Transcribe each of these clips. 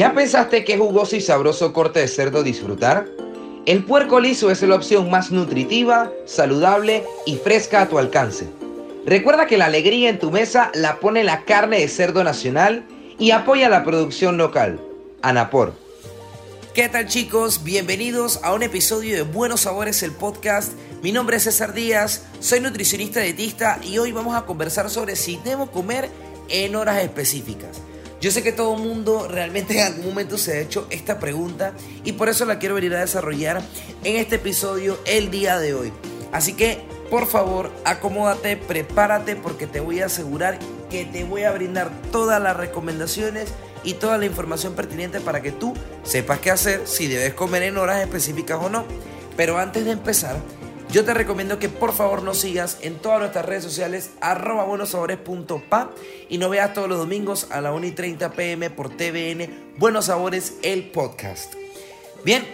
¿Ya pensaste qué jugoso y sabroso corte de cerdo disfrutar? El puerco liso es la opción más nutritiva, saludable y fresca a tu alcance. Recuerda que la alegría en tu mesa la pone la carne de cerdo nacional y apoya la producción local. Anapor. ¿Qué tal chicos? Bienvenidos a un episodio de Buenos Sabores, el podcast. Mi nombre es César Díaz, soy nutricionista dietista y hoy vamos a conversar sobre si debo comer en horas específicas. Yo sé que todo el mundo realmente en algún momento se ha hecho esta pregunta y por eso la quiero venir a desarrollar en este episodio el día de hoy. Así que, por favor, acomódate, prepárate porque te voy a asegurar que te voy a brindar todas las recomendaciones y toda la información pertinente para que tú sepas qué hacer, si debes comer en horas específicas o no. Pero antes de empezar, yo te recomiendo que por favor nos sigas en todas nuestras redes sociales, arroba buenosabores.pa y nos veas todos los domingos a la 1 y 30 pm por TVN Buenos Sabores, el podcast. Bien,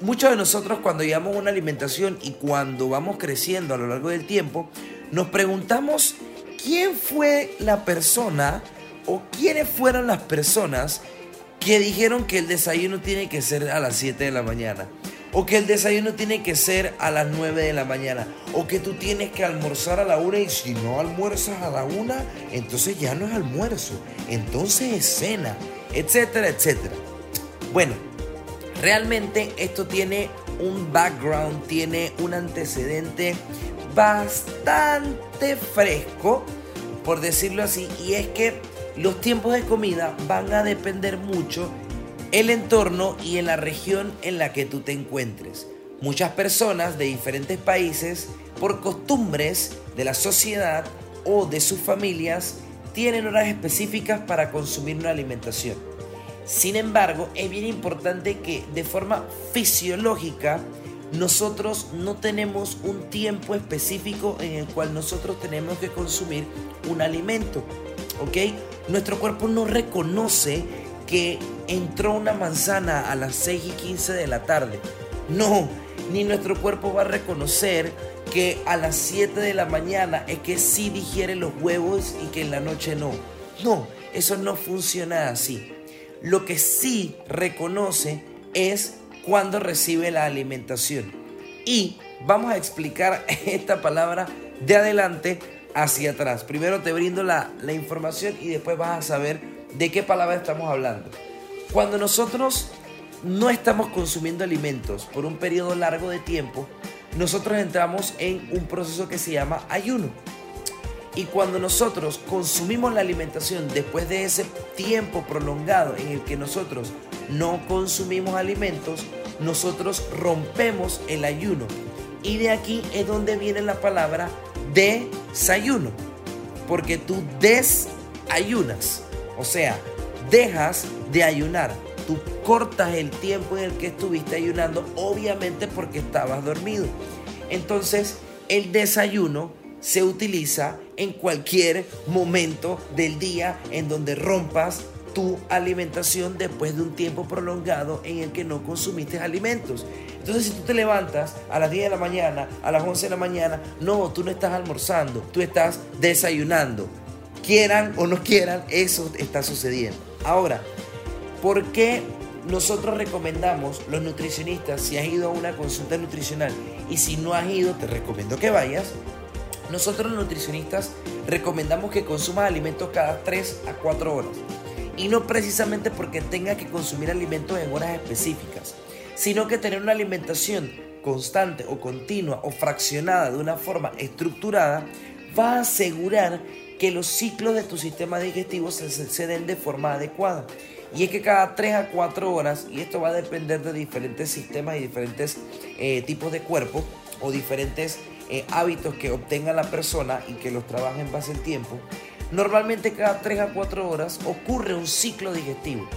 muchos de nosotros cuando llevamos una alimentación y cuando vamos creciendo a lo largo del tiempo, nos preguntamos quién fue la persona o quiénes fueron las personas que dijeron que el desayuno tiene que ser a las 7 de la mañana o que el desayuno tiene que ser a las 9 de la mañana. O que tú tienes que almorzar a la 1 y si no almuerzas a la 1, entonces ya no es almuerzo. Entonces es cena. Etcétera, etcétera. Bueno, realmente esto tiene un background, tiene un antecedente bastante fresco, por decirlo así. Y es que los tiempos de comida van a depender mucho el entorno y en la región en la que tú te encuentres. Muchas personas de diferentes países, por costumbres de la sociedad o de sus familias, tienen horas específicas para consumir una alimentación. Sin embargo, es bien importante que de forma fisiológica nosotros no tenemos un tiempo específico en el cual nosotros tenemos que consumir un alimento. ¿Ok? Nuestro cuerpo no reconoce que entró una manzana a las 6 y 15 de la tarde. No, ni nuestro cuerpo va a reconocer que a las 7 de la mañana es que sí digiere los huevos y que en la noche no. No, eso no funciona así. Lo que sí reconoce es cuando recibe la alimentación. Y vamos a explicar esta palabra de adelante hacia atrás. Primero te brindo la, la información y después vas a saber ¿De qué palabra estamos hablando? Cuando nosotros no estamos consumiendo alimentos por un periodo largo de tiempo, nosotros entramos en un proceso que se llama ayuno. Y cuando nosotros consumimos la alimentación después de ese tiempo prolongado en el que nosotros no consumimos alimentos, nosotros rompemos el ayuno. Y de aquí es donde viene la palabra desayuno. Porque tú desayunas. O sea, dejas de ayunar. Tú cortas el tiempo en el que estuviste ayunando, obviamente porque estabas dormido. Entonces, el desayuno se utiliza en cualquier momento del día en donde rompas tu alimentación después de un tiempo prolongado en el que no consumiste alimentos. Entonces, si tú te levantas a las 10 de la mañana, a las 11 de la mañana, no, tú no estás almorzando, tú estás desayunando quieran o no quieran, eso está sucediendo. Ahora, ¿por qué nosotros recomendamos, los nutricionistas, si has ido a una consulta nutricional y si no has ido, te recomiendo que vayas? Nosotros los nutricionistas recomendamos que consumas alimentos cada 3 a 4 horas. Y no precisamente porque tenga que consumir alimentos en horas específicas, sino que tener una alimentación constante o continua o fraccionada de una forma estructurada va a asegurar que los ciclos de tu sistema digestivo se, den de forma adecuada. Y es que cada 3 a 4 horas, y esto va a depender de diferentes sistemas y diferentes eh, tipos de cuerpo o diferentes eh, hábitos que obtenga la persona y que los trabaje en base al tiempo, normalmente cada 3 a 4 horas ocurre un ciclo digestivo.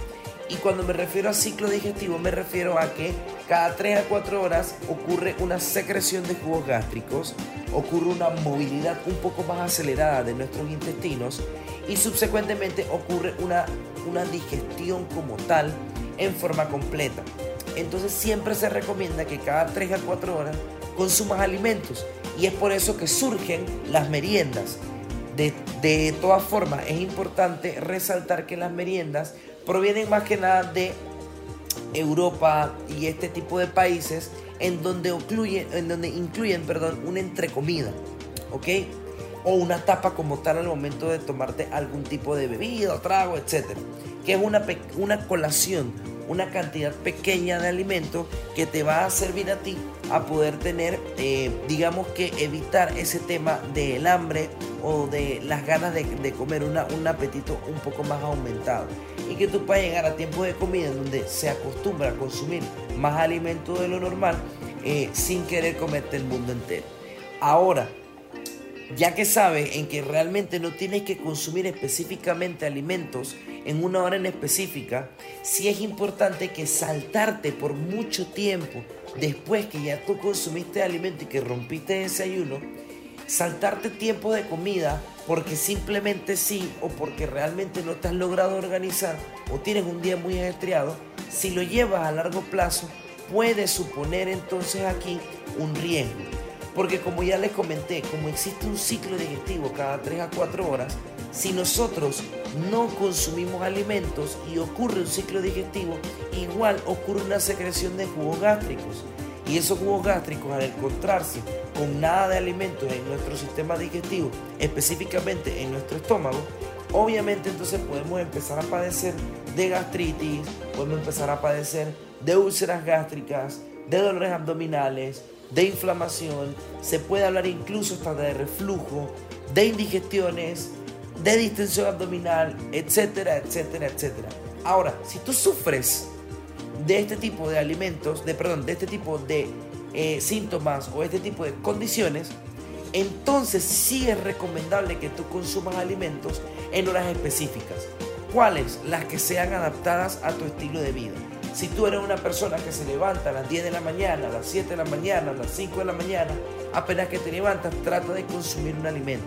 Y cuando me refiero a ciclo digestivo, me refiero a que cada 3 a 4 horas ocurre una secreción de jugos gástricos, ocurre una movilidad un poco más acelerada de nuestros intestinos y subsecuentemente ocurre una, una digestión como tal en forma completa. Entonces siempre se recomienda que cada 3 a 4 horas consumas alimentos y es por eso que surgen las meriendas. De, de todas formas, es importante resaltar que las meriendas provienen más que nada de Europa y este tipo de países en donde, incluyen, en donde incluyen perdón, una entrecomida, ¿ok? O una tapa como tal al momento de tomarte algún tipo de bebida, trago, etc. Que es una, una colación, una cantidad pequeña de alimento que te va a servir a ti a poder tener, eh, digamos que evitar ese tema del hambre o de las ganas de, comer una, un apetito un poco más aumentado. Y que tú puedas llegar a tiempos de comida donde se acostumbra a consumir más alimento de lo normal eh, sin querer comerte el mundo entero. Ahora, ya que sabes en que realmente no tienes que consumir específicamente alimentos en una hora en específica, sí es importante que saltarte por mucho tiempo después que ya tú consumiste alimento y que rompiste ese ayuno, saltarte tiempo de comida porque simplemente sí o porque realmente no te has logrado organizar o tienes un día muy ajetreado, si lo llevas a largo plazo, puede suponer entonces aquí un riesgo. Porque como ya les comenté, como existe un ciclo digestivo cada 3 a 4 horas, si nosotros no consumimos alimentos y ocurre un ciclo digestivo, igual ocurre una secreción de jugos gástricos. Y esos jugos gástricos al encontrarse con nada de alimentos en nuestro sistema digestivo, específicamente en nuestro estómago, obviamente entonces podemos empezar a padecer de gastritis, podemos empezar a padecer de úlceras gástricas, de dolores abdominales, de inflamación, se puede hablar incluso hasta de reflujo, de indigestiones, de distensión abdominal, etcétera, etcétera, etcétera. Ahora, si tú sufres de este tipo de alimentos, de perdón, de este tipo de eh, síntomas o este tipo de condiciones, entonces sí es recomendable que tú consumas alimentos en horas específicas. ¿Cuáles? Las que sean adaptadas a tu estilo de vida. Si tú eres una persona que se levanta a las 10 de la mañana, a las 7 de la mañana, a las 5 de la mañana, apenas que te levantas, trata de consumir un alimento.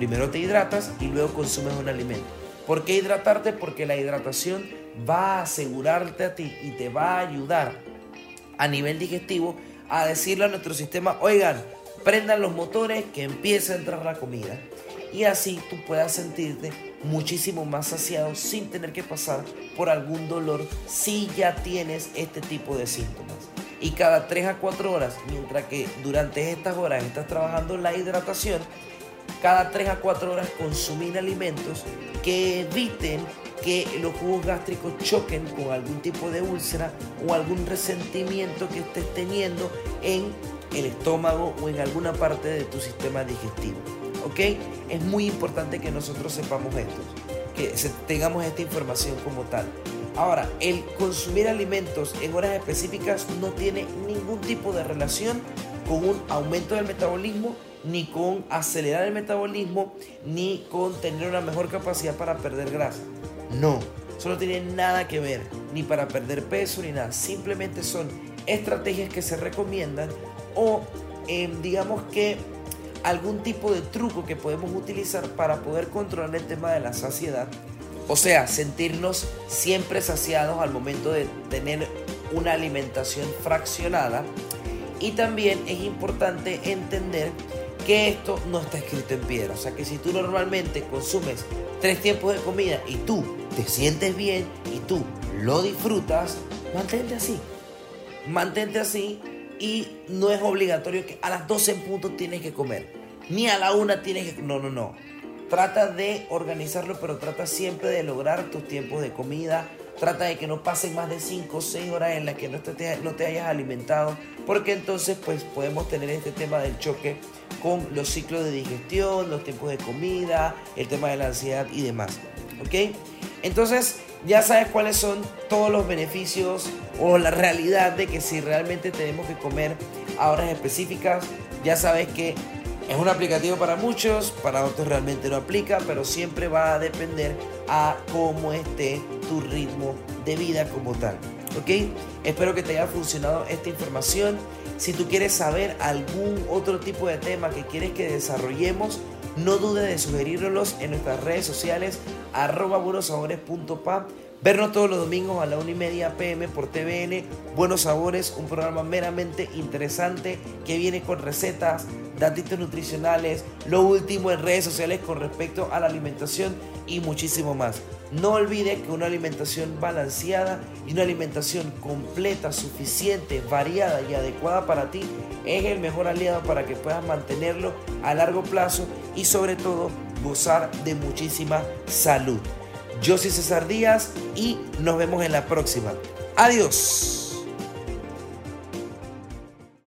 Primero te hidratas y luego consumes un alimento. ¿Por qué hidratarte? Porque la hidratación va a asegurarte a ti y te va a ayudar a nivel digestivo a decirle a nuestro sistema, oigan, prendan los motores que empiece a entrar la comida. Y así tú puedas sentirte muchísimo más saciado sin tener que pasar por algún dolor si ya tienes este tipo de síntomas. Y cada 3 a 4 horas, mientras que durante estas horas estás trabajando la hidratación, cada 3 a 4 horas consumir alimentos que eviten que los jugos gástricos choquen con algún tipo de úlcera o algún resentimiento que estés teniendo en el estómago o en alguna parte de tu sistema digestivo. ¿Ok? Es muy importante que nosotros sepamos esto, que tengamos esta información como tal. Ahora, el consumir alimentos en horas específicas no tiene ningún tipo de relación con un aumento del metabolismo, ni con acelerar el metabolismo, ni con tener una mejor capacidad para perder grasa. No, eso no tiene nada que ver, ni para perder peso, ni nada. Simplemente son estrategias que se recomiendan o em, digamos que algún tipo de truco que podemos utilizar para poder controlar el tema de la saciedad. O sea, sentirnos siempre saciados al momento de tener una alimentación fraccionada. Y también es importante entender que esto no está escrito en piedra. O sea que si tú normalmente consumes tres tiempos de comida y tú te sientes bien y tú lo disfrutas, mantente así. Mantente así y no es obligatorio que a las 12 en punto tienes que comer. Ni a la una tienes que... No, no, no. Trata de organizarlo, pero trata siempre de lograr tus tiempos de comida. Trata de que no pasen más de 5 o 6 horas en las que no te, no te hayas alimentado. Porque entonces pues podemos tener este tema del choque con los ciclos de digestión, los tiempos de comida, el tema de la ansiedad y demás. ¿Ok? Entonces ya sabes cuáles son todos los beneficios o la realidad de que si realmente tenemos que comer a horas específicas, ya sabes que Es un aplicativo para muchos, para otros realmente no aplica, pero siempre va a depender a cómo esté tu ritmo de vida como tal. ¿Ok? Espero que te haya funcionado esta información. Si tú quieres saber algún otro tipo de tema que quieres que desarrollemos, no dudes de sugerirlos en nuestras redes sociales arroba Vernos todos los domingos a la 1 y media pm por TVN. Buenos Sabores, un programa meramente interesante que viene con recetas, datos nutricionales, lo último en redes sociales con respecto a la alimentación y muchísimo más. No olvides que una alimentación balanceada y una alimentación completa, suficiente, variada y adecuada para ti es el mejor aliado para que puedas mantenerlo a largo plazo y sobre todo gozar de muchísima salud. Yo soy César Díaz y nos vemos en la próxima. Adiós.